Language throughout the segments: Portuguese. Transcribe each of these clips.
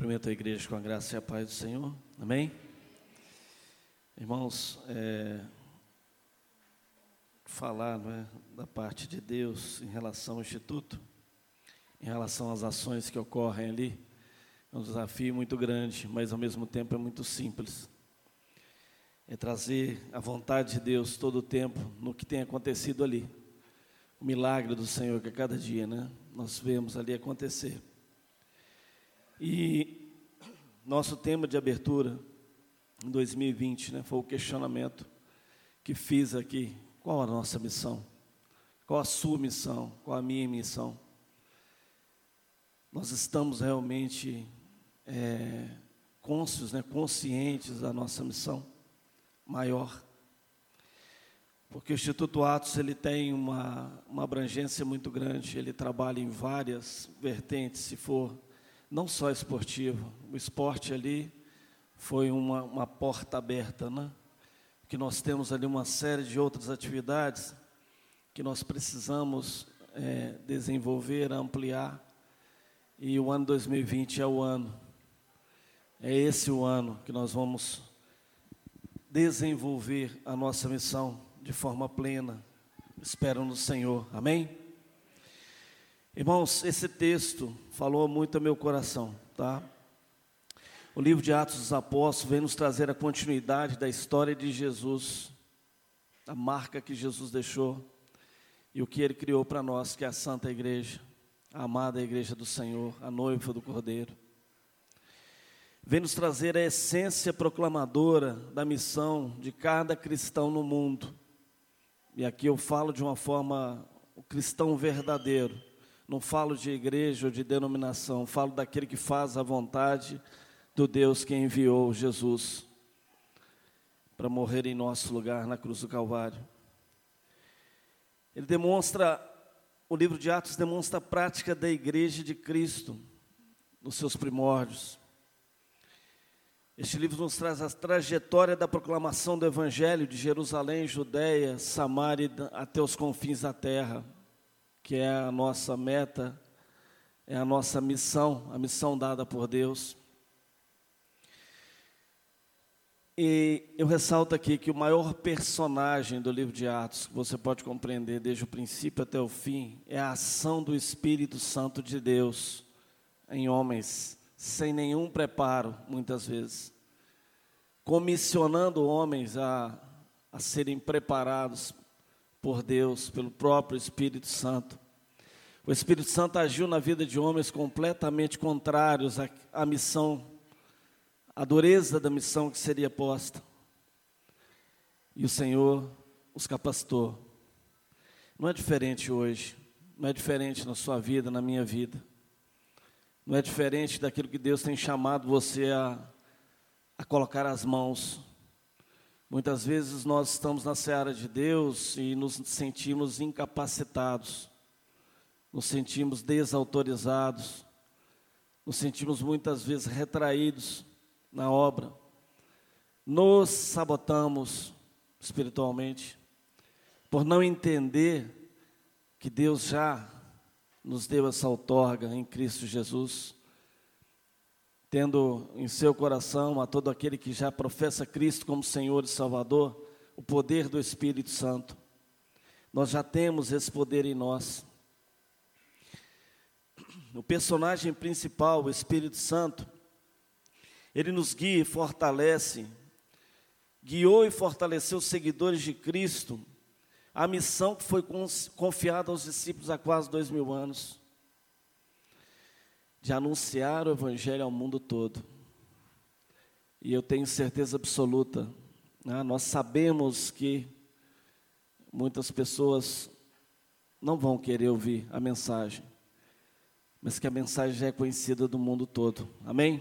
Cumprimento a igreja com a graça e a paz do Senhor. Amém? Irmãos, é, falar é, da parte de Deus em relação ao Instituto, em relação às ações que ocorrem ali, é um desafio muito grande, mas ao mesmo tempo é muito simples. É trazer a vontade de Deus todo o tempo no que tem acontecido ali. O milagre do Senhor que a cada dia, né, nós vemos ali acontecer. E nosso tema de abertura em 2020 né, foi o questionamento que fiz aqui: qual a nossa missão? Qual a sua missão? Qual a minha missão? Nós estamos realmente é, cônscios, né, conscientes da nossa missão maior. Porque o Instituto Atos ele tem uma, uma abrangência muito grande, ele trabalha em várias vertentes, se for não só esportivo, o esporte ali foi uma, uma porta aberta, né? Que nós temos ali uma série de outras atividades que nós precisamos é, desenvolver, ampliar, e o ano 2020 é o ano, é esse o ano que nós vamos desenvolver a nossa missão de forma plena. Espero no Senhor, amém? Irmãos, esse texto falou muito ao meu coração, tá? O livro de Atos dos Apóstolos vem nos trazer a continuidade da história de Jesus, a marca que Jesus deixou e o que ele criou para nós, que é a Santa Igreja, a amada Igreja do Senhor, a noiva do Cordeiro. Vem nos trazer a essência proclamadora da missão de cada cristão no mundo. E aqui eu falo de uma forma, o cristão verdadeiro não falo de igreja ou de denominação, falo daquele que faz a vontade do Deus que enviou Jesus para morrer em nosso lugar na cruz do Calvário. Ele demonstra, o livro de Atos demonstra a prática da igreja de Cristo nos seus primórdios. Este livro nos traz a trajetória da proclamação do Evangelho de Jerusalém, Judéia, Samaria até os confins da terra que é a nossa meta, é a nossa missão, a missão dada por Deus. E eu ressalto aqui que o maior personagem do livro de Atos, que você pode compreender desde o princípio até o fim, é a ação do Espírito Santo de Deus em homens, sem nenhum preparo, muitas vezes, comissionando homens a, a serem preparados por Deus, pelo próprio Espírito Santo. O Espírito Santo agiu na vida de homens completamente contrários à, à missão, à dureza da missão que seria posta. E o Senhor os capacitou. Não é diferente hoje, não é diferente na sua vida, na minha vida. Não é diferente daquilo que Deus tem chamado você a, a colocar as mãos Muitas vezes nós estamos na seara de Deus e nos sentimos incapacitados, nos sentimos desautorizados, nos sentimos muitas vezes retraídos na obra, nos sabotamos espiritualmente por não entender que Deus já nos deu essa outorga em Cristo Jesus tendo em seu coração a todo aquele que já professa Cristo como Senhor e Salvador, o poder do Espírito Santo. Nós já temos esse poder em nós. O personagem principal, o Espírito Santo, ele nos guia e fortalece, guiou e fortaleceu os seguidores de Cristo, a missão que foi confiada aos discípulos há quase dois mil anos de anunciar o Evangelho ao mundo todo. E eu tenho certeza absoluta, né, nós sabemos que muitas pessoas não vão querer ouvir a mensagem, mas que a mensagem já é conhecida do mundo todo. Amém?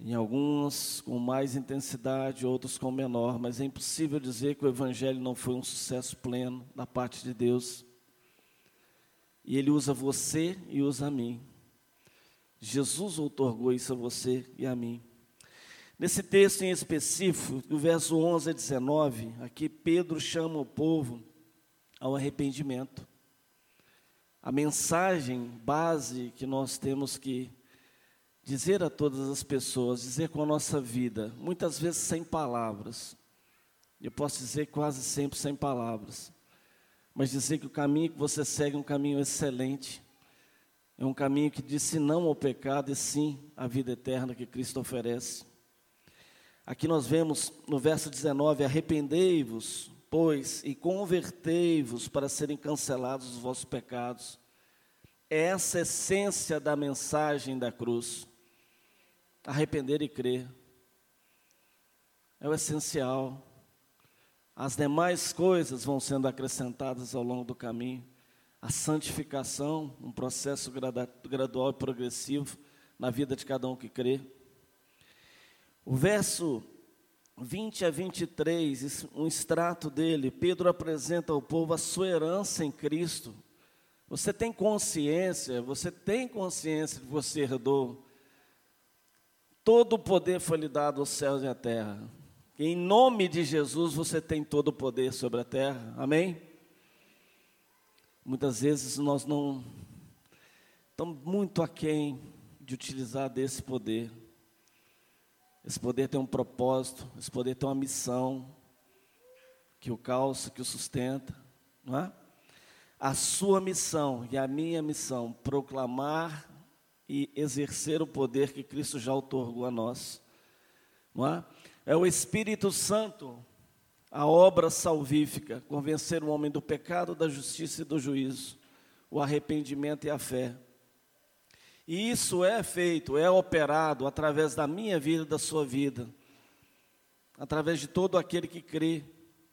Em alguns com mais intensidade, outros com menor, mas é impossível dizer que o Evangelho não foi um sucesso pleno da parte de Deus. E Ele usa você e usa a mim. Jesus outorgou isso a você e a mim. Nesse texto em específico, do verso 11 a 19, aqui Pedro chama o povo ao arrependimento. A mensagem base que nós temos que dizer a todas as pessoas, dizer com a nossa vida, muitas vezes sem palavras. Eu posso dizer quase sempre sem palavras. Mas dizer que o caminho que você segue é um caminho excelente. É um caminho que diz não ao pecado e sim à vida eterna que Cristo oferece. Aqui nós vemos no verso 19: Arrependei-vos, pois, e convertei-vos para serem cancelados os vossos pecados. É essa essência da mensagem da cruz. Arrepender e crer. É o essencial. As demais coisas vão sendo acrescentadas ao longo do caminho. A santificação, um processo gradual e progressivo na vida de cada um que crê. O verso 20 a 23, um extrato dele, Pedro apresenta ao povo a sua herança em Cristo. Você tem consciência, você tem consciência de que você herdou. Todo o poder foi lhe dado aos céus e à terra. Em nome de Jesus você tem todo o poder sobre a terra. Amém? Muitas vezes nós não estamos muito aquém de utilizar desse poder. Esse poder tem um propósito, esse poder tem uma missão que o calça, que o sustenta, não é? A sua missão e a minha missão, proclamar e exercer o poder que Cristo já otorgou a nós, não é? É o Espírito Santo, a obra salvífica, convencer o homem do pecado, da justiça e do juízo, o arrependimento e a fé. E isso é feito, é operado através da minha vida e da sua vida, através de todo aquele que crê,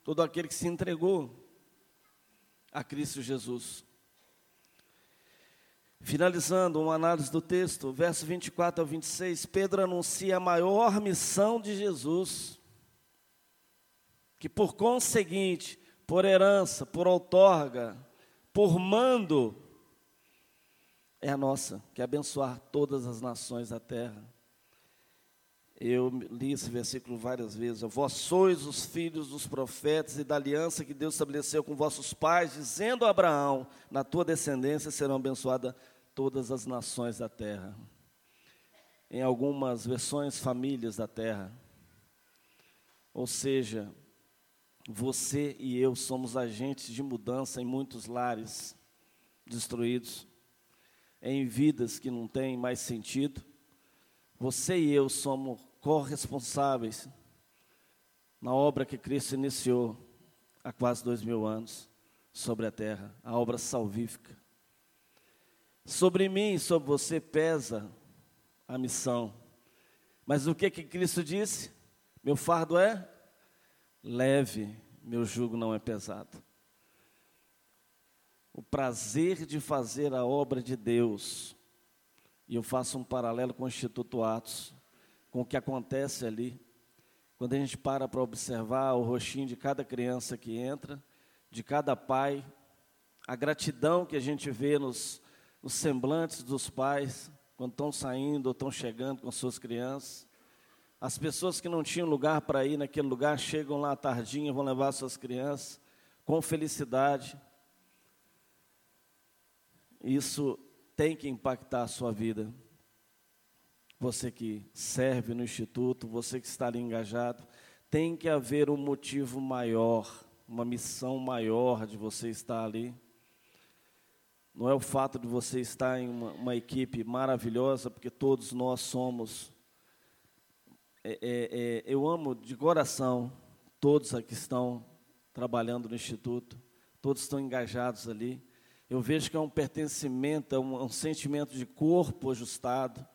todo aquele que se entregou a Cristo Jesus. Finalizando uma análise do texto, verso 24 ao 26, Pedro anuncia a maior missão de Jesus, que por conseguinte, por herança, por outorga, por mando, é a nossa, que é abençoar todas as nações da terra. Eu li esse versículo várias vezes. Vós sois os filhos dos profetas e da aliança que Deus estabeleceu com vossos pais, dizendo a Abraão: Na tua descendência serão abençoadas todas as nações da terra. Em algumas versões, famílias da terra. Ou seja, você e eu somos agentes de mudança em muitos lares destruídos, em vidas que não têm mais sentido. Você e eu somos corresponsáveis na obra que Cristo iniciou há quase dois mil anos sobre a terra, a obra salvífica. Sobre mim e sobre você pesa a missão. Mas o que que Cristo disse? Meu fardo é leve, meu jugo não é pesado. O prazer de fazer a obra de Deus. E eu faço um paralelo com o Instituto Atos, com o que acontece ali. Quando a gente para para observar o rostinho de cada criança que entra, de cada pai, a gratidão que a gente vê nos os semblantes dos pais quando estão saindo ou estão chegando com suas crianças. As pessoas que não tinham lugar para ir naquele lugar chegam lá à tardinha, vão levar suas crianças com felicidade. Isso tem que impactar a sua vida. Você que serve no instituto, você que está ali engajado, tem que haver um motivo maior, uma missão maior de você estar ali. Não é o fato de você estar em uma, uma equipe maravilhosa, porque todos nós somos. É, é, é, eu amo de coração todos aqui estão trabalhando no Instituto, todos estão engajados ali. Eu vejo que é um pertencimento, é um, um sentimento de corpo ajustado.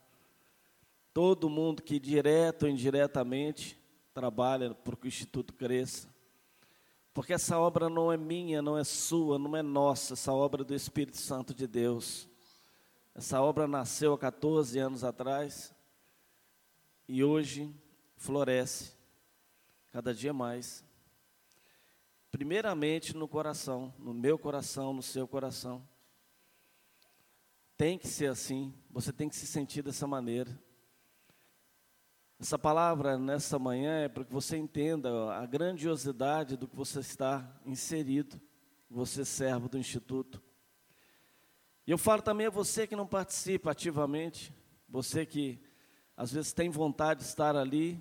Todo mundo que, direto ou indiretamente, trabalha para que o Instituto cresça. Porque essa obra não é minha, não é sua, não é nossa, essa obra é do Espírito Santo de Deus. Essa obra nasceu há 14 anos atrás e hoje floresce cada dia mais. Primeiramente no coração, no meu coração, no seu coração. Tem que ser assim, você tem que se sentir dessa maneira. Essa palavra nessa manhã é para que você entenda a grandiosidade do que você está inserido, você servo do Instituto. E eu falo também a você que não participa ativamente, você que às vezes tem vontade de estar ali,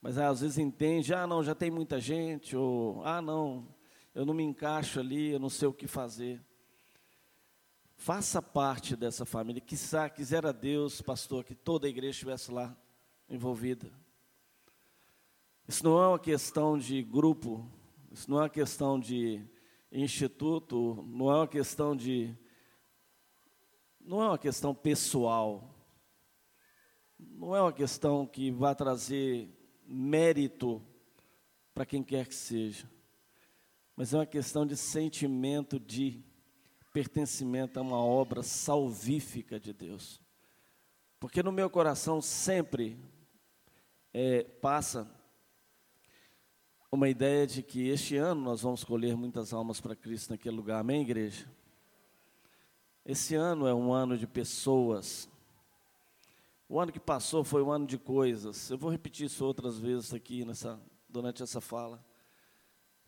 mas às vezes entende, ah, não, já tem muita gente, ou ah, não, eu não me encaixo ali, eu não sei o que fazer. Faça parte dessa família. Quizá, quisera Deus, pastor, que toda a igreja estivesse lá envolvida. Isso não é uma questão de grupo, isso não é uma questão de instituto, não é uma questão de. Não é uma questão pessoal, não é uma questão que vai trazer mérito para quem quer que seja, mas é uma questão de sentimento de pertencimento a uma obra salvífica de Deus. Porque no meu coração sempre é, passa uma ideia de que este ano nós vamos colher muitas almas para Cristo naquele lugar, amém, igreja? Esse ano é um ano de pessoas. O ano que passou foi um ano de coisas. Eu vou repetir isso outras vezes aqui nessa, durante essa fala.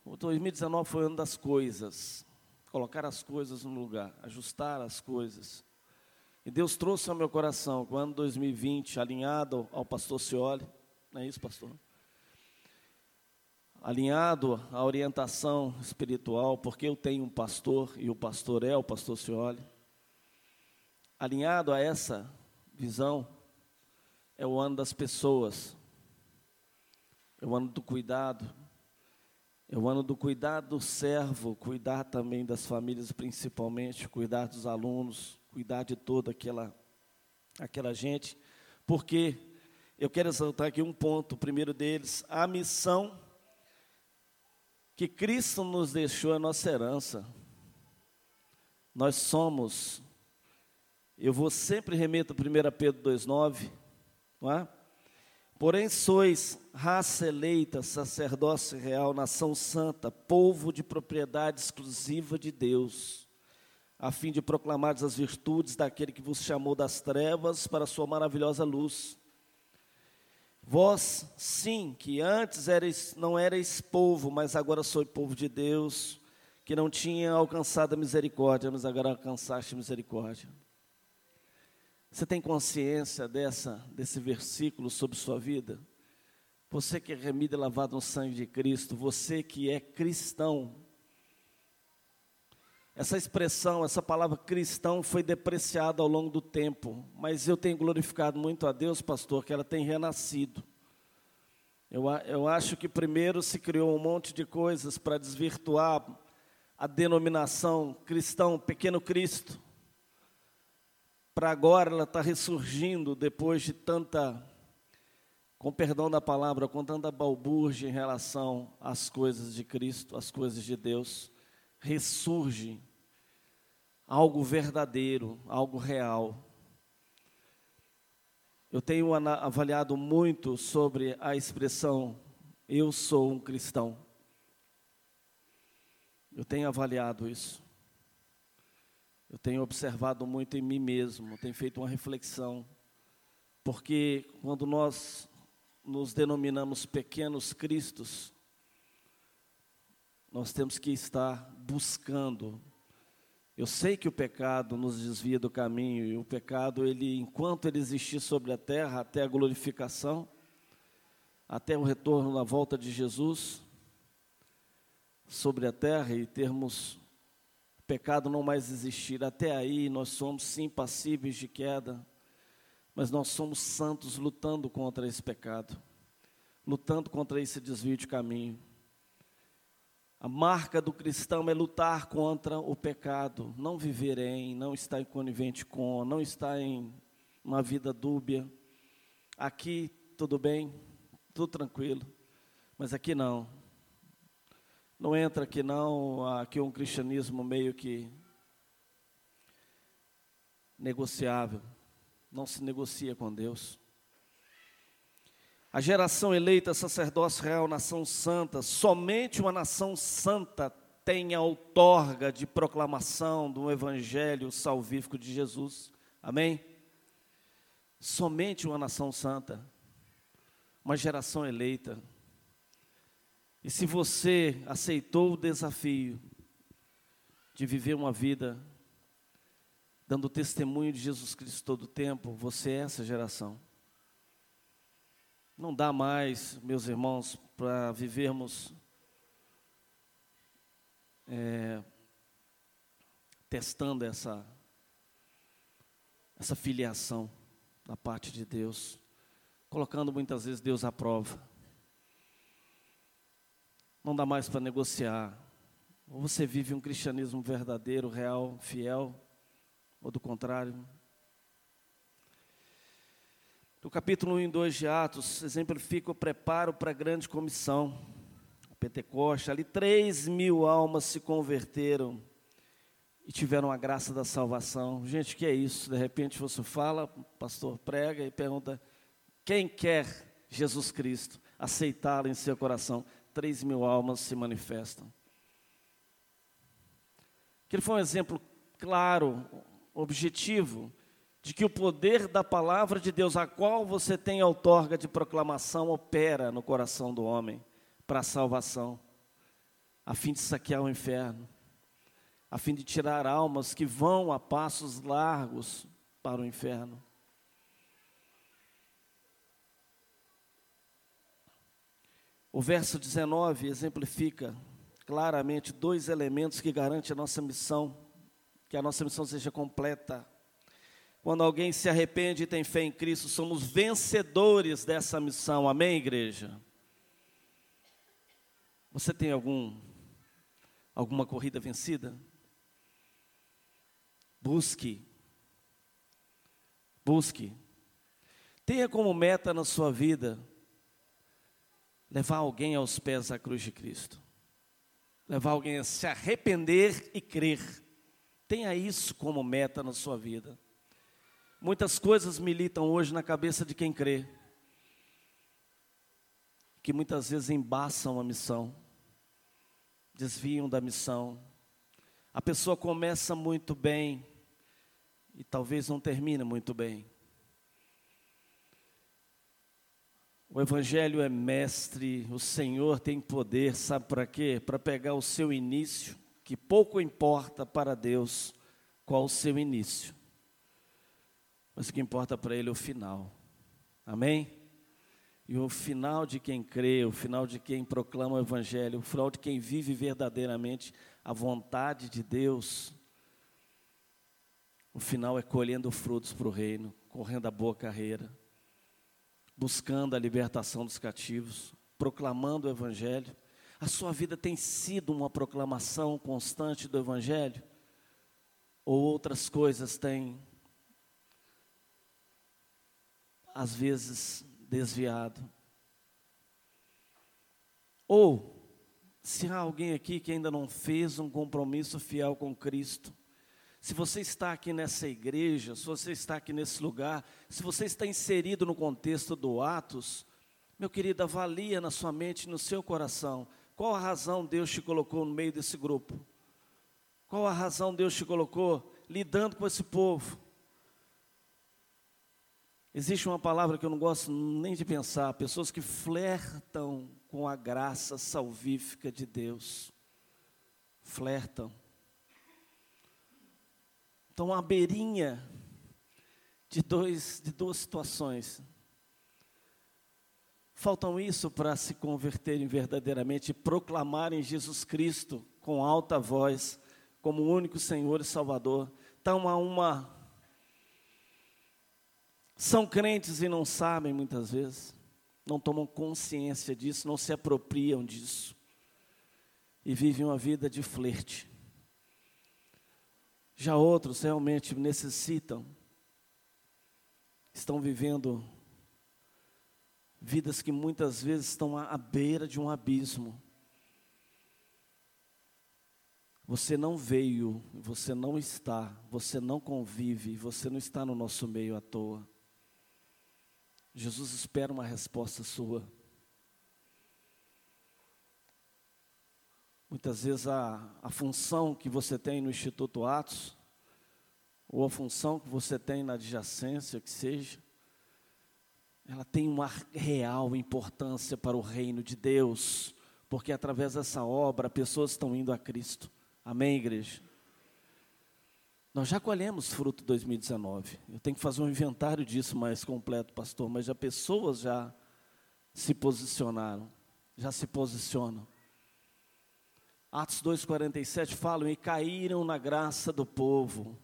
O 2019 foi o ano das coisas colocar as coisas no lugar, ajustar as coisas. E Deus trouxe ao meu coração, o ano 2020, alinhado ao pastor Cioli, não é isso, pastor? Alinhado à orientação espiritual, porque eu tenho um pastor e o pastor é o pastor Cioli. Alinhado a essa visão, é o ano das pessoas, é o ano do cuidado, é o ano do cuidado do servo, cuidar também das famílias, principalmente, cuidar dos alunos, cuidar de toda aquela, aquela gente, porque eu quero exaltar aqui um ponto, o primeiro deles, a missão que Cristo nos deixou é nossa herança. Nós somos, eu vou sempre remeto a 1 Pedro 2,9, não é? Porém, sois raça eleita, sacerdócio real, nação santa, povo de propriedade exclusiva de Deus, a fim de proclamar as virtudes daquele que vos chamou das trevas para a sua maravilhosa luz. Vós, sim, que antes não erais povo, mas agora sois povo de Deus, que não tinha alcançado a misericórdia, mas agora alcançaste misericórdia. Você tem consciência dessa, desse versículo sobre sua vida? Você que é remido e lavado no sangue de Cristo, você que é cristão. Essa expressão, essa palavra cristão foi depreciada ao longo do tempo, mas eu tenho glorificado muito a Deus, pastor, que ela tem renascido. Eu, eu acho que primeiro se criou um monte de coisas para desvirtuar a denominação cristão, pequeno Cristo para agora ela está ressurgindo depois de tanta, com perdão da palavra, com tanta balbúrdia em relação às coisas de Cristo, às coisas de Deus. Ressurge algo verdadeiro, algo real. Eu tenho avaliado muito sobre a expressão eu sou um cristão. Eu tenho avaliado isso. Eu tenho observado muito em mim mesmo, tenho feito uma reflexão, porque quando nós nos denominamos pequenos cristos, nós temos que estar buscando. Eu sei que o pecado nos desvia do caminho e o pecado, ele, enquanto ele existir sobre a terra, até a glorificação, até o retorno na volta de Jesus sobre a terra e termos pecado não mais existir. Até aí nós somos sim passíveis de queda, mas nós somos santos lutando contra esse pecado, lutando contra esse desvio de caminho. A marca do cristão é lutar contra o pecado, não viver em, não estar em conivente com, não estar em uma vida dúbia. Aqui tudo bem, tudo tranquilo, mas aqui não. Não entra aqui não, aqui um cristianismo meio que negociável. Não se negocia com Deus. A geração eleita, sacerdócio real, nação santa, somente uma nação santa tem a outorga de proclamação do evangelho salvífico de Jesus. Amém? Somente uma nação santa, uma geração eleita. E se você aceitou o desafio de viver uma vida dando testemunho de Jesus Cristo todo o tempo, você é essa geração. Não dá mais, meus irmãos, para vivermos é, testando essa, essa filiação da parte de Deus, colocando muitas vezes Deus à prova. Não dá mais para negociar. Ou você vive um cristianismo verdadeiro, real, fiel, ou do contrário, no capítulo 1 e 2 de Atos, exemplifica o preparo para a grande comissão, Pentecoste. Ali, 3 mil almas se converteram e tiveram a graça da salvação. Gente, o que é isso? De repente você fala, o pastor prega e pergunta: quem quer Jesus Cristo aceitá-lo em seu coração? 3 mil almas se manifestam. Aquele foi um exemplo claro, objetivo, de que o poder da palavra de Deus, a qual você tem outorga de proclamação, opera no coração do homem para a salvação, a fim de saquear o inferno, a fim de tirar almas que vão a passos largos para o inferno. O verso 19 exemplifica claramente dois elementos que garantem a nossa missão, que a nossa missão seja completa. Quando alguém se arrepende e tem fé em Cristo, somos vencedores dessa missão. Amém, igreja? Você tem algum alguma corrida vencida? Busque. Busque. Tenha como meta na sua vida levar alguém aos pés da cruz de Cristo. Levar alguém a se arrepender e crer. Tenha isso como meta na sua vida. Muitas coisas militam hoje na cabeça de quem crê, que muitas vezes embaçam a missão, desviam da missão. A pessoa começa muito bem e talvez não termine muito bem. O Evangelho é mestre, o Senhor tem poder, sabe para quê? Para pegar o seu início, que pouco importa para Deus qual o seu início mas o que importa para ele é o final. Amém? E o final de quem crê, o final de quem proclama o Evangelho, o final de quem vive verdadeiramente a vontade de Deus, o final é colhendo frutos para o reino, correndo a boa carreira, buscando a libertação dos cativos, proclamando o Evangelho. A sua vida tem sido uma proclamação constante do Evangelho? Ou outras coisas têm às vezes desviado. Ou, se há alguém aqui que ainda não fez um compromisso fiel com Cristo, se você está aqui nessa igreja, se você está aqui nesse lugar, se você está inserido no contexto do Atos, meu querido, avalia na sua mente, no seu coração, qual a razão Deus te colocou no meio desse grupo? Qual a razão Deus te colocou lidando com esse povo? Existe uma palavra que eu não gosto nem de pensar, pessoas que flertam com a graça salvífica de Deus. Flertam. Estão à beirinha de, dois, de duas situações. Faltam isso para se converterem verdadeiramente e proclamarem Jesus Cristo com alta voz, como o único Senhor e Salvador. Estão a uma são crentes e não sabem muitas vezes, não tomam consciência disso, não se apropriam disso e vivem uma vida de flerte. Já outros realmente necessitam, estão vivendo vidas que muitas vezes estão à beira de um abismo. Você não veio, você não está, você não convive, você não está no nosso meio à toa. Jesus espera uma resposta sua. Muitas vezes a, a função que você tem no Instituto Atos, ou a função que você tem na adjacência, que seja, ela tem uma real importância para o reino de Deus, porque através dessa obra pessoas estão indo a Cristo. Amém, igreja? Nós já colhemos fruto 2019. Eu tenho que fazer um inventário disso mais completo, pastor, mas já pessoas já se posicionaram, já se posicionam. Atos 2,47 falam: e caíram na graça do povo.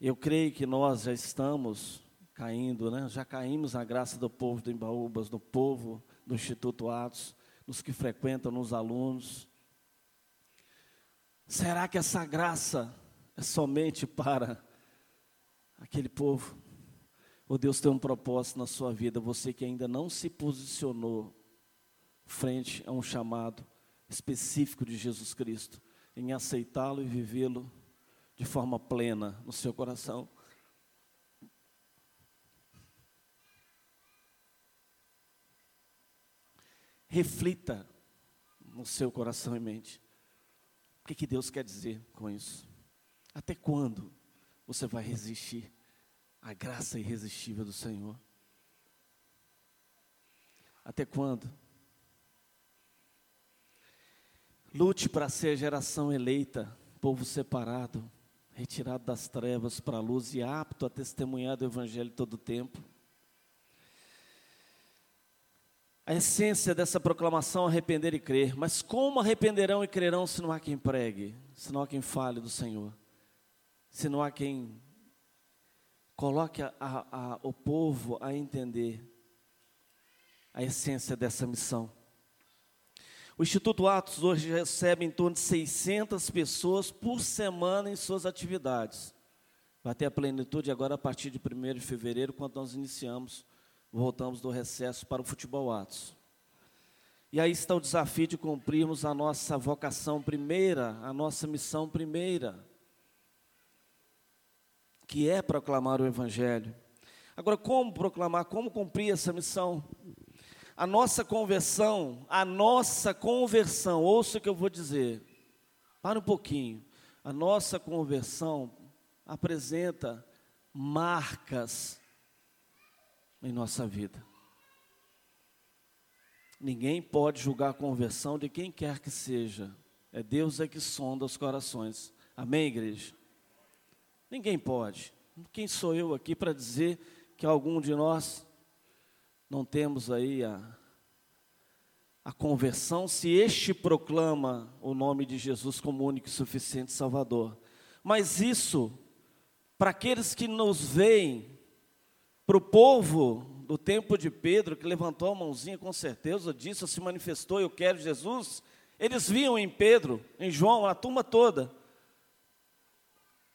Eu creio que nós já estamos caindo, né? já caímos na graça do povo do Embaúbas, do povo do Instituto Atos, nos que frequentam, nos alunos. Será que essa graça é somente para aquele povo? Ou Deus tem um propósito na sua vida, você que ainda não se posicionou frente a um chamado específico de Jesus Cristo, em aceitá-lo e vivê-lo de forma plena no seu coração. Reflita no seu coração e mente. O que, que Deus quer dizer com isso? Até quando você vai resistir à graça irresistível do Senhor? Até quando Lute para ser geração eleita, povo separado, retirado das trevas para a luz e apto a testemunhar do Evangelho todo o tempo. A essência dessa proclamação é arrepender e crer. Mas como arrependerão e crerão se não há quem pregue, se não há quem fale do Senhor, se não há quem coloque a, a, o povo a entender a essência dessa missão? O Instituto Atos hoje recebe em torno de 600 pessoas por semana em suas atividades. Vai ter a plenitude agora a partir de 1 de fevereiro, quando nós iniciamos, voltamos do recesso para o Futebol Atos. E aí está o desafio de cumprirmos a nossa vocação primeira, a nossa missão primeira, que é proclamar o Evangelho. Agora, como proclamar, como cumprir essa missão? A nossa conversão, a nossa conversão, ouça o que eu vou dizer, para um pouquinho, a nossa conversão apresenta marcas em nossa vida. Ninguém pode julgar a conversão de quem quer que seja, é Deus é que sonda os corações, amém, igreja? Ninguém pode, quem sou eu aqui para dizer que algum de nós não temos aí a, a conversão se este proclama o nome de Jesus como único e suficiente Salvador. Mas isso, para aqueles que nos veem, para o povo do tempo de Pedro, que levantou a mãozinha com certeza, disse, se manifestou, eu quero Jesus, eles viam em Pedro, em João, a turma toda,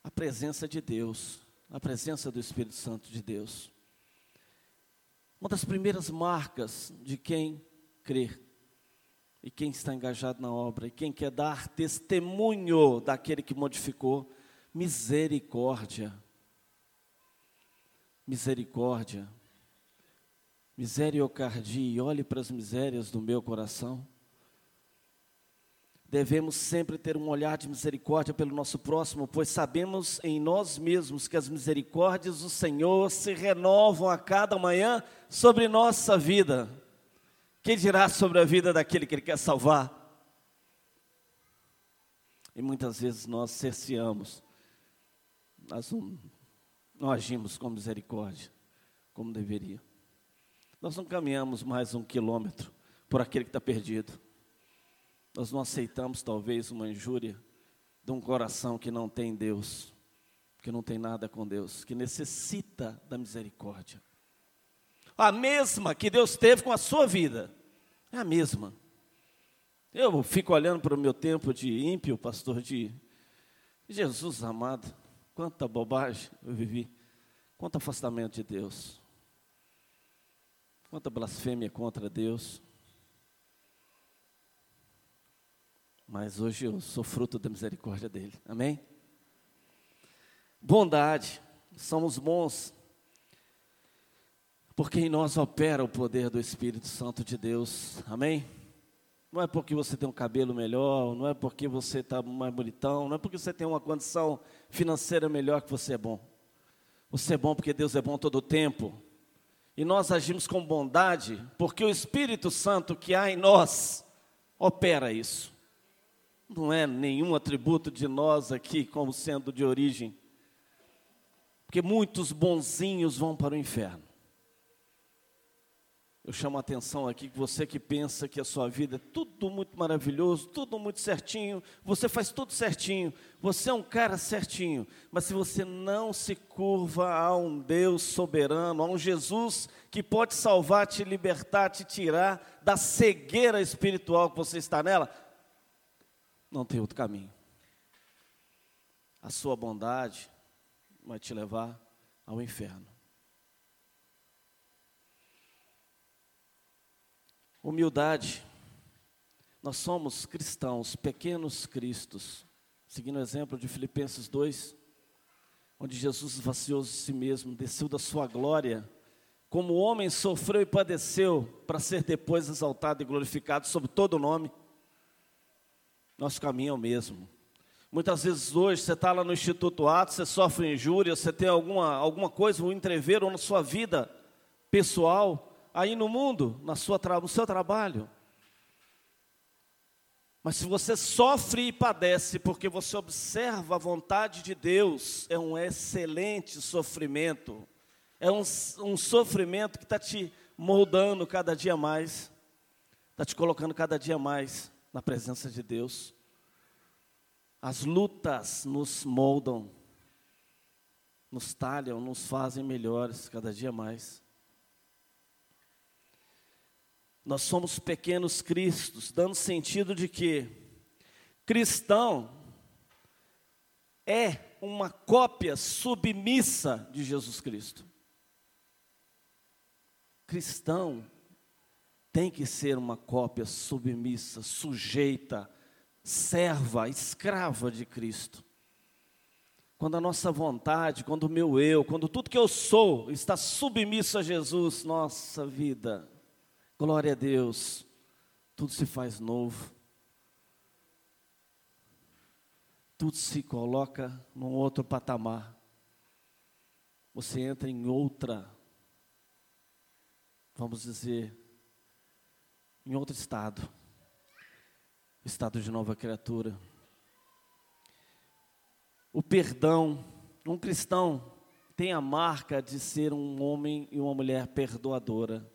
a presença de Deus, a presença do Espírito Santo de Deus. Uma das primeiras marcas de quem crê e quem está engajado na obra e quem quer dar testemunho daquele que modificou, misericórdia. Misericórdia. Miseriocardia, olhe para as misérias do meu coração. Devemos sempre ter um olhar de misericórdia pelo nosso próximo, pois sabemos em nós mesmos que as misericórdias do Senhor se renovam a cada manhã sobre nossa vida. Quem dirá sobre a vida daquele que Ele quer salvar? E muitas vezes nós cerceamos, nós não, não agimos com misericórdia, como deveria. Nós não caminhamos mais um quilômetro por aquele que está perdido. Nós não aceitamos talvez uma injúria de um coração que não tem Deus, que não tem nada com Deus, que necessita da misericórdia. A mesma que Deus teve com a sua vida, é a mesma. Eu fico olhando para o meu tempo de ímpio, pastor, de Jesus amado, quanta bobagem eu vivi, quanto afastamento de Deus, quanta blasfêmia contra Deus. Mas hoje eu sou fruto da misericórdia dele. Amém? Bondade. Somos bons. Porque em nós opera o poder do Espírito Santo de Deus. Amém? Não é porque você tem um cabelo melhor, não é porque você está mais bonitão, não é porque você tem uma condição financeira melhor que você é bom. Você é bom porque Deus é bom todo o tempo. E nós agimos com bondade porque o Espírito Santo que há em nós opera isso não é nenhum atributo de nós aqui como sendo de origem. Porque muitos bonzinhos vão para o inferno. Eu chamo a atenção aqui que você que pensa que a sua vida é tudo muito maravilhoso, tudo muito certinho, você faz tudo certinho, você é um cara certinho, mas se você não se curva a um Deus soberano, a um Jesus que pode salvar, te libertar, te tirar da cegueira espiritual que você está nela, não tem outro caminho. A sua bondade vai te levar ao inferno. Humildade. Nós somos cristãos, pequenos cristos, seguindo o exemplo de Filipenses 2, onde Jesus vaciou de si mesmo, desceu da sua glória, como homem sofreu e padeceu, para ser depois exaltado e glorificado sobre todo o nome. Nosso caminho é o mesmo. Muitas vezes hoje você está lá no Instituto Atos, você sofre injúria, você tem alguma, alguma coisa, um entreveiro na sua vida pessoal, aí no mundo, na sua, no seu trabalho. Mas se você sofre e padece porque você observa a vontade de Deus, é um excelente sofrimento. É um, um sofrimento que está te moldando cada dia mais, está te colocando cada dia mais na presença de Deus. As lutas nos moldam, nos talham, nos fazem melhores cada dia mais. Nós somos pequenos cristos, dando sentido de que cristão é uma cópia submissa de Jesus Cristo. Cristão tem que ser uma cópia submissa, sujeita, serva, escrava de Cristo. Quando a nossa vontade, quando o meu eu, quando tudo que eu sou está submisso a Jesus, nossa vida Glória a Deus, tudo se faz novo. Tudo se coloca num outro patamar. Você entra em outra, vamos dizer, em outro estado estado de nova criatura. O perdão, um cristão tem a marca de ser um homem e uma mulher perdoadora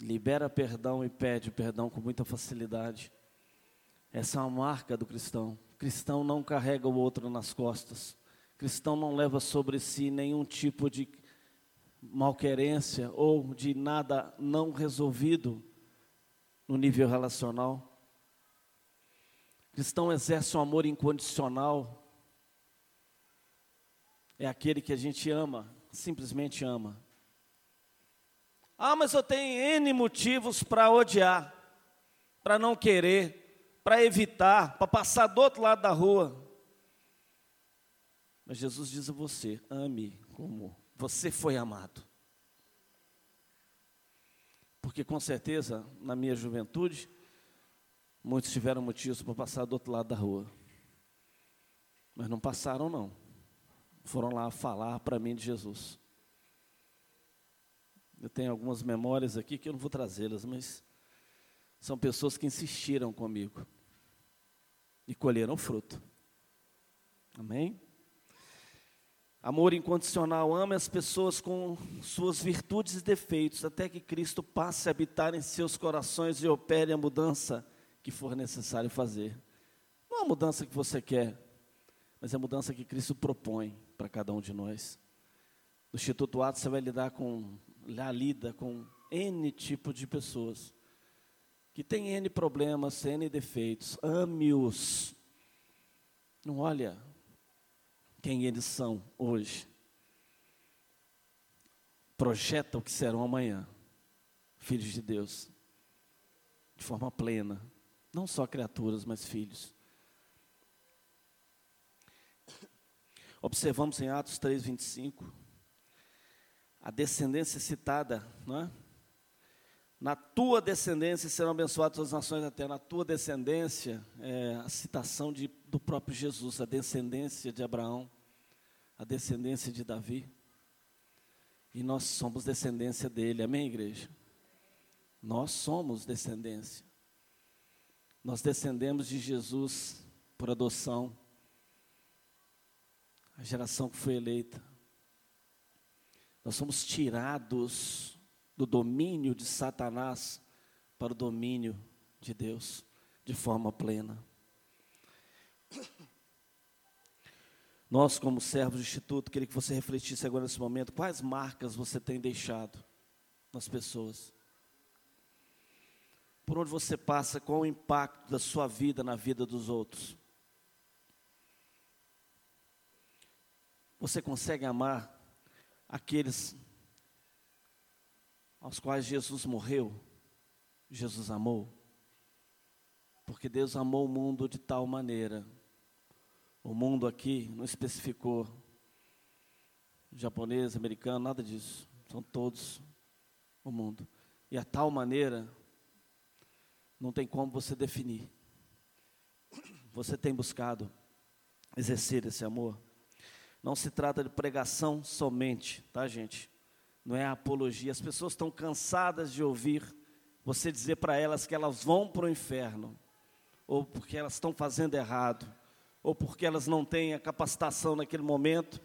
libera perdão e pede perdão com muita facilidade. Essa é uma marca do cristão. O cristão não carrega o outro nas costas. O cristão não leva sobre si nenhum tipo de malquerência ou de nada não resolvido no nível relacional. Cristão exerce um amor incondicional. É aquele que a gente ama, simplesmente ama. Ah, mas eu tenho N motivos para odiar, para não querer, para evitar, para passar do outro lado da rua. Mas Jesus diz a você: ame como você foi amado. Porque com certeza, na minha juventude, muitos tiveram motivos para passar do outro lado da rua. Mas não passaram, não. Foram lá falar para mim de Jesus. Eu tenho algumas memórias aqui que eu não vou trazê-las, mas são pessoas que insistiram comigo e colheram fruto. Amém? Amor incondicional, ame as pessoas com suas virtudes e defeitos, até que Cristo passe a habitar em seus corações e opere a mudança que for necessário fazer. Não a mudança que você quer, mas a mudança que Cristo propõe para cada um de nós. No Instituto Atos você vai lidar com lá lida com N tipo de pessoas que tem N problemas, N defeitos. Ame-os. Não olha quem eles são hoje. Projeta o que serão amanhã. Filhos de Deus. De forma plena. Não só criaturas, mas filhos. Observamos em Atos 3, 25 a descendência citada, não é? Na tua descendência serão abençoadas as nações da terra. Na tua descendência, é a citação de, do próprio Jesus, a descendência de Abraão, a descendência de Davi. E nós somos descendência dele, amém, igreja? Nós somos descendência. Nós descendemos de Jesus por adoção, a geração que foi eleita. Nós somos tirados do domínio de Satanás para o domínio de Deus de forma plena. Nós, como servos do Instituto, queria que você refletisse agora nesse momento quais marcas você tem deixado nas pessoas. Por onde você passa, qual o impacto da sua vida na vida dos outros. Você consegue amar aqueles aos quais Jesus morreu? Jesus amou? Porque Deus amou o mundo de tal maneira. O mundo aqui não especificou japonês, americano, nada disso. São todos o mundo. E a tal maneira não tem como você definir. Você tem buscado exercer esse amor? Não se trata de pregação somente, tá, gente? Não é apologia. As pessoas estão cansadas de ouvir você dizer para elas que elas vão para o inferno, ou porque elas estão fazendo errado, ou porque elas não têm a capacitação naquele momento,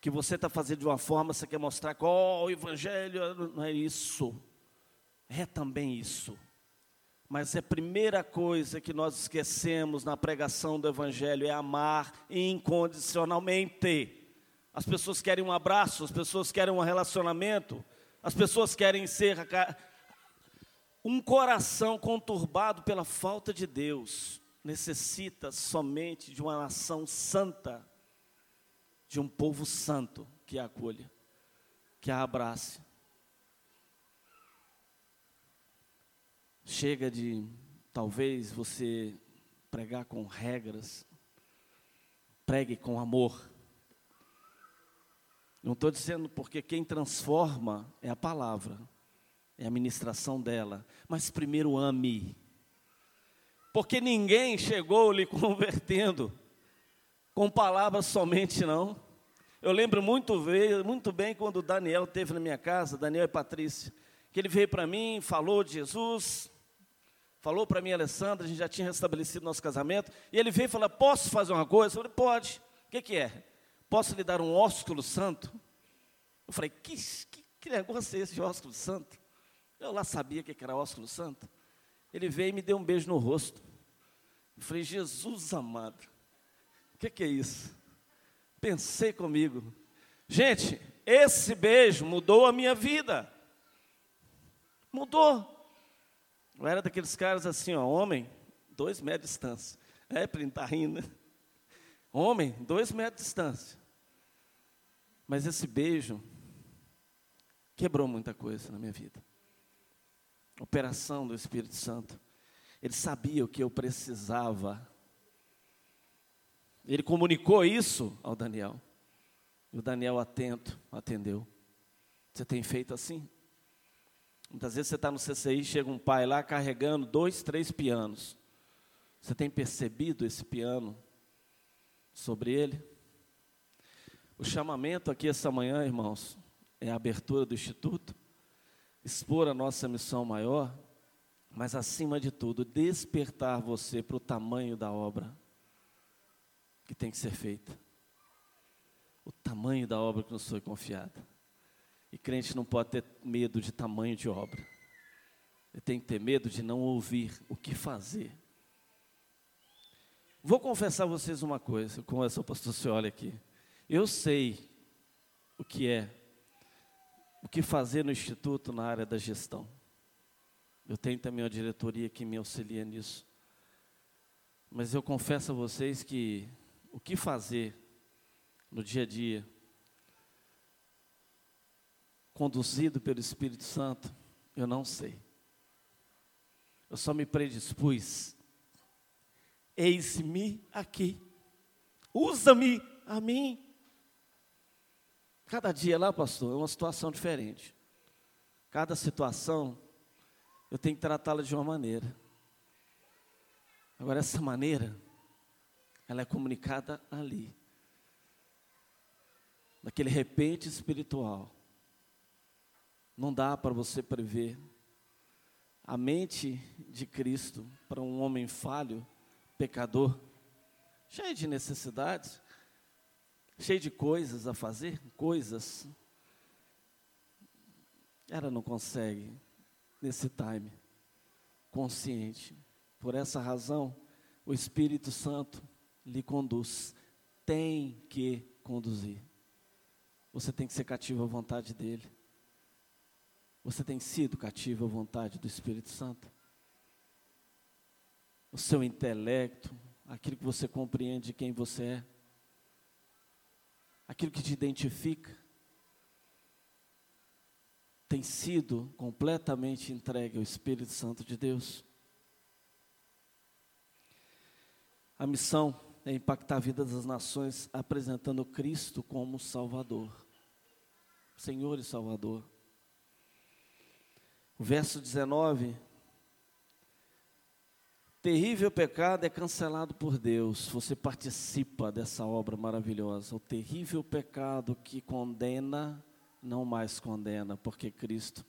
que você está fazendo de uma forma, você quer mostrar que o Evangelho não é isso, é também isso. Mas a primeira coisa que nós esquecemos na pregação do Evangelho é amar incondicionalmente. As pessoas querem um abraço, as pessoas querem um relacionamento, as pessoas querem ser um coração conturbado pela falta de Deus. Necessita somente de uma nação santa, de um povo santo que a acolha, que a abrace. Chega de, talvez, você pregar com regras, pregue com amor. Não estou dizendo porque quem transforma é a palavra, é a ministração dela, mas primeiro ame. Porque ninguém chegou lhe convertendo com palavras somente, não. Eu lembro muito, muito bem quando Daniel teve na minha casa, Daniel e Patrícia, que ele veio para mim, falou de Jesus, falou para mim, Alessandra, a gente já tinha restabelecido nosso casamento, e ele veio e falou: Posso fazer uma coisa? Eu falei: Pode. O que, que é? Posso lhe dar um ósculo santo? Eu falei: Que, que, que negócio é esse ósculo santo? Eu lá sabia que era ósculo santo. Ele veio e me deu um beijo no rosto. Eu falei: Jesus amado, o que, que é isso? Pensei comigo. Gente, esse beijo mudou a minha vida. Mudou. Eu era daqueles caras assim, ó, homem, dois metros de distância. É, ele tá rindo. Né? Homem, dois metros de distância. Mas esse beijo quebrou muita coisa na minha vida. Operação do Espírito Santo. Ele sabia o que eu precisava. Ele comunicou isso ao Daniel. E o Daniel, atento, atendeu. Você tem feito assim? Muitas vezes você está no CCI, chega um pai lá carregando dois, três pianos. Você tem percebido esse piano sobre ele? O chamamento aqui essa manhã, irmãos, é a abertura do Instituto, expor a nossa missão maior, mas acima de tudo, despertar você para o tamanho da obra que tem que ser feita. O tamanho da obra que nos foi confiada. E crente não pode ter medo de tamanho de obra. Ele tem que ter medo de não ouvir o que fazer. Vou confessar a vocês uma coisa, como essa pastor olha aqui. Eu sei o que é, o que fazer no instituto na área da gestão. Eu tenho também uma diretoria que me auxilia nisso. Mas eu confesso a vocês que o que fazer no dia a dia conduzido pelo Espírito Santo, eu não sei. Eu só me predispus. Eis-me aqui. Usa-me a mim. Cada dia lá, pastor, é uma situação diferente. Cada situação, eu tenho que tratá-la de uma maneira. Agora, essa maneira, ela é comunicada ali. Naquele repente espiritual. Não dá para você prever. A mente de Cristo para um homem falho, pecador, cheio de necessidades, cheio de coisas a fazer, coisas. ela não consegue nesse time consciente. Por essa razão, o Espírito Santo lhe conduz. Tem que conduzir. Você tem que ser cativo à vontade dele. Você tem sido cativo à vontade do Espírito Santo. O seu intelecto, aquilo que você compreende de quem você é, aquilo que te identifica, tem sido completamente entregue ao Espírito Santo de Deus. A missão é impactar a vida das nações apresentando Cristo como Salvador, Senhor e Salvador. O verso 19: Terrível pecado é cancelado por Deus, você participa dessa obra maravilhosa. O terrível pecado que condena, não mais condena, porque Cristo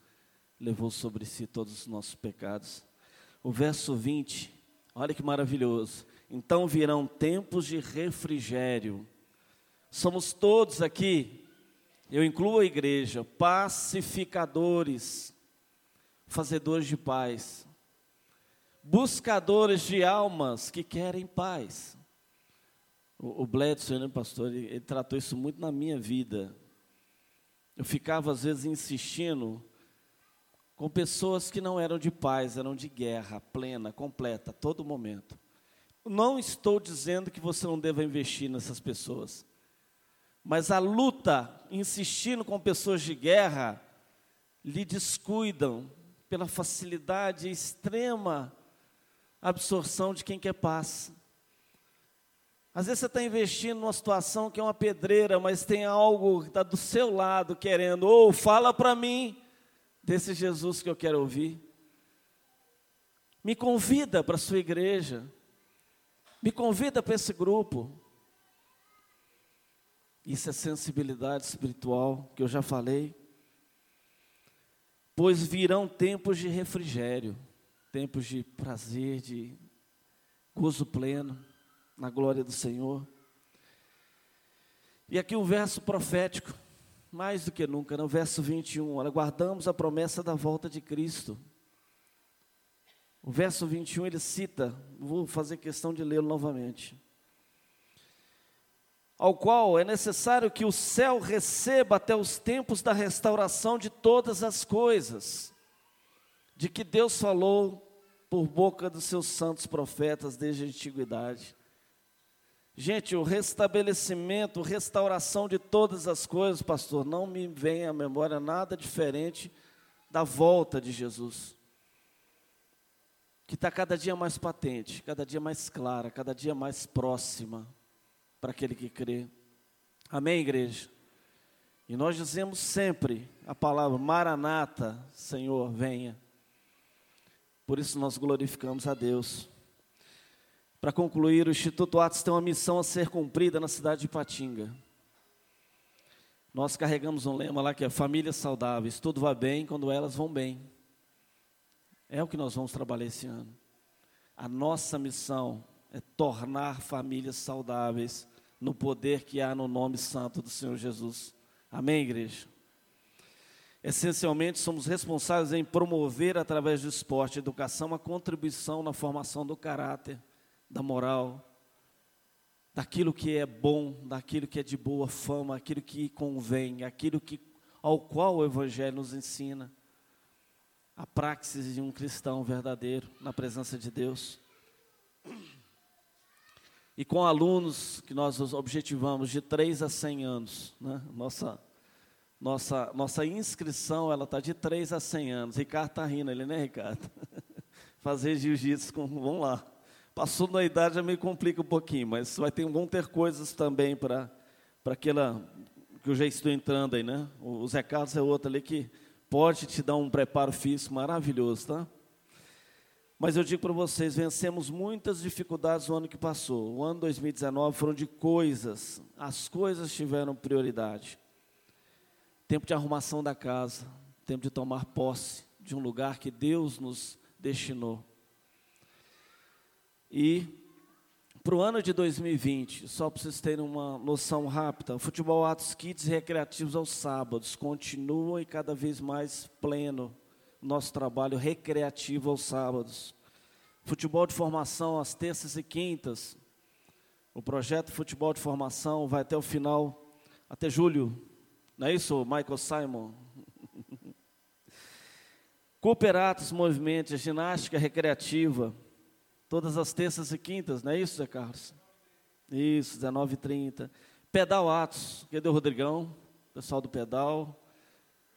levou sobre si todos os nossos pecados. O verso 20, olha que maravilhoso. Então virão tempos de refrigério. Somos todos aqui, eu incluo a igreja, pacificadores, fazedores de paz, buscadores de almas que querem paz. O, Bledson, né, pastor, ele, ele tratou isso muito na minha vida. Eu ficava, às vezes, insistindo com pessoas que não eram de paz, eram de guerra plena, completa, a todo momento. Não estou dizendo que você não deva investir nessas pessoas, mas a luta, insistindo com pessoas de guerra, lhe descuidam pela facilidade extrema absorção de quem quer paz. Às vezes você está investindo numa situação que é uma pedreira, mas tem algo que está do seu lado querendo, ou oh, fala para mim desse Jesus que eu quero ouvir. Me convida para a sua igreja. Me convida para esse grupo. Isso é sensibilidade espiritual, que eu já falei. Pois virão tempos de refrigério, tempos de prazer, de gozo pleno na glória do Senhor. E aqui o verso profético, mais do que nunca, no verso 21, olha, guardamos a promessa da volta de Cristo. O verso 21 ele cita, vou fazer questão de lê-lo novamente. Ao qual é necessário que o céu receba até os tempos da restauração de todas as coisas, de que Deus falou por boca dos seus santos profetas desde a antiguidade. Gente, o restabelecimento, restauração de todas as coisas, pastor, não me vem à memória nada diferente da volta de Jesus que está cada dia mais patente, cada dia mais clara, cada dia mais próxima para aquele que crê. Amém, igreja? E nós dizemos sempre a palavra Maranata, Senhor, venha. Por isso nós glorificamos a Deus. Para concluir, o Instituto Atos tem uma missão a ser cumprida na cidade de Patinga. Nós carregamos um lema lá que é famílias saudáveis, tudo vai bem quando elas vão bem. É o que nós vamos trabalhar esse ano. A nossa missão é tornar famílias saudáveis no poder que há no nome santo do Senhor Jesus. Amém, igreja? Essencialmente, somos responsáveis em promover, através do esporte e educação, a contribuição na formação do caráter, da moral, daquilo que é bom, daquilo que é de boa fama, aquilo que convém, aquilo que, ao qual o Evangelho nos ensina a praxis de um cristão verdadeiro na presença de Deus. E com alunos que nós objetivamos de 3 a 100 anos, né? nossa, nossa, nossa inscrição ela está de 3 a 100 anos. Ricardo está rindo ali, né, Ricardo? Fazer jiu-jitsu com. Vamos lá. Passou da idade já me complica um pouquinho, mas vai ter, vão ter coisas também para aquela que eu já estou entrando aí, né? O Zé Carlos é outro ali que pode te dar um preparo físico maravilhoso, tá? Mas eu digo para vocês, vencemos muitas dificuldades no ano que passou. O ano 2019 foram de coisas, as coisas tiveram prioridade. Tempo de arrumação da casa, tempo de tomar posse de um lugar que Deus nos destinou. E Para o ano de 2020, só para vocês terem uma noção rápida, o futebol Atos Kids recreativos aos sábados continua e cada vez mais pleno nosso trabalho recreativo aos sábados. Futebol de formação às terças e quintas. O projeto Futebol de Formação vai até o final, até julho. Não é isso, Michael Simon? Cooperatos Movimentos, ginástica recreativa, todas as terças e quintas, não é isso, Zé Carlos? Isso, 19h30. Pedal Atos, cadê o Rodrigão? Pessoal do pedal.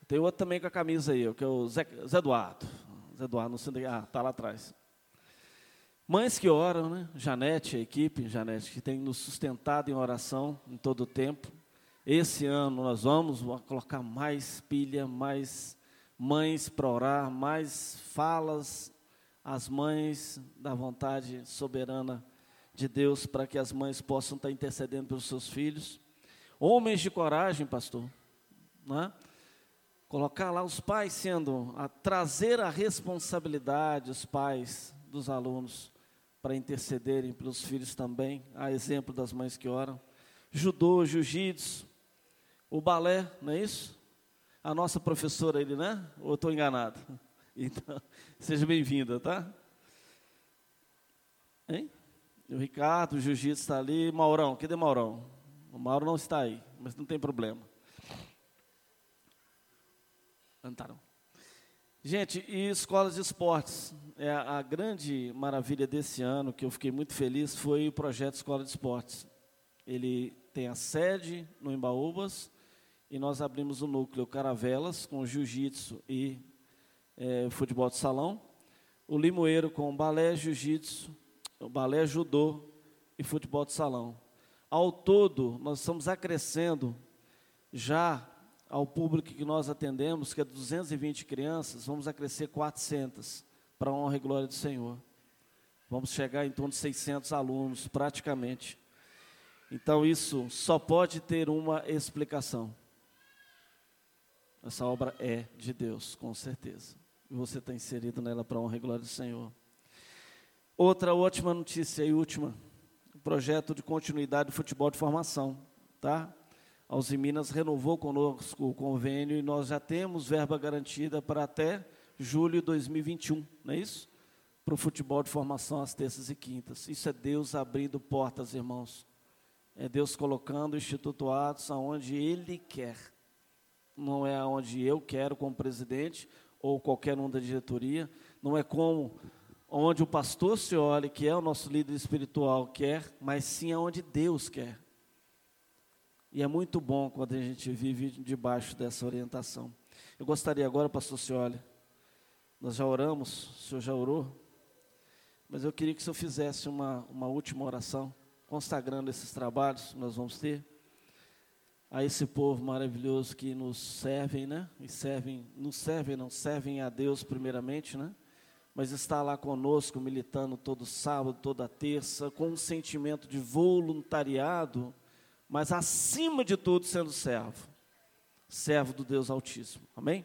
Tem outro também com a camisa aí, que é o Zé, Zé Eduardo. Zé Eduardo, não sei, ah, tá lá atrás. Mães que oram, né? Janete, a equipe, Janete, que tem nos sustentado em oração em todo o tempo. Esse ano nós vamos colocar mais pilha, mais mães para orar, mais falas às mães da vontade soberana de Deus, para que as mães possam estar intercedendo pelos seus filhos. Homens de coragem, pastor, né? colocar lá os pais sendo, a trazer a responsabilidade, os pais dos alunos, para intercederem pelos filhos também, a exemplo das mães que oram. Judô, jiu-jitsu, o balé, não é isso? a nossa professora ele, né? Ou estou enganado? Então, seja bem-vinda, tá? Hein? O Ricardo, o Jiu-Jitsu está ali. Maurão, cadê Maurão? O Mauro não está aí, mas não tem problema. Antaram. Gente, e escolas de esportes? É a grande maravilha desse ano, que eu fiquei muito feliz, foi o projeto Escola de Esportes. Ele tem a sede no Embaúbas, e nós abrimos o núcleo Caravelas com jiu-jitsu e é, futebol de salão, o Limoeiro com balé, jiu-jitsu, balé, judô e futebol de salão. Ao todo, nós estamos acrescendo já ao público que nós atendemos, que é 220 crianças, vamos acrescer 400 para a honra e glória do Senhor. Vamos chegar em torno de 600 alunos, praticamente. Então, isso só pode ter uma explicação. Essa obra é de Deus, com certeza. E você está inserido nela para a honra e glória do Senhor. Outra ótima notícia e última. O projeto de continuidade do futebol de formação. Tá? A Uzi Minas renovou conosco o convênio e nós já temos verba garantida para até julho de 2021, não é isso? Para o futebol de formação às terças e quintas. Isso é Deus abrindo portas, irmãos. É Deus colocando o Instituto Atos aonde Ele quer não é onde eu quero como presidente ou qualquer um da diretoria, não é como onde o pastor se olha, que é o nosso líder espiritual, quer, mas sim aonde Deus quer. E é muito bom quando a gente vive debaixo dessa orientação. Eu gostaria agora, pastor Cioli, nós já oramos, o senhor já orou, mas eu queria que o senhor fizesse uma, uma última oração, consagrando esses trabalhos que nós vamos ter a esse povo maravilhoso que nos servem, né? E servem, nos servem, não servem a Deus primeiramente, né? Mas está lá conosco, militando todo sábado, toda terça, com um sentimento de voluntariado, mas acima de tudo sendo servo, servo do Deus Altíssimo. Amém?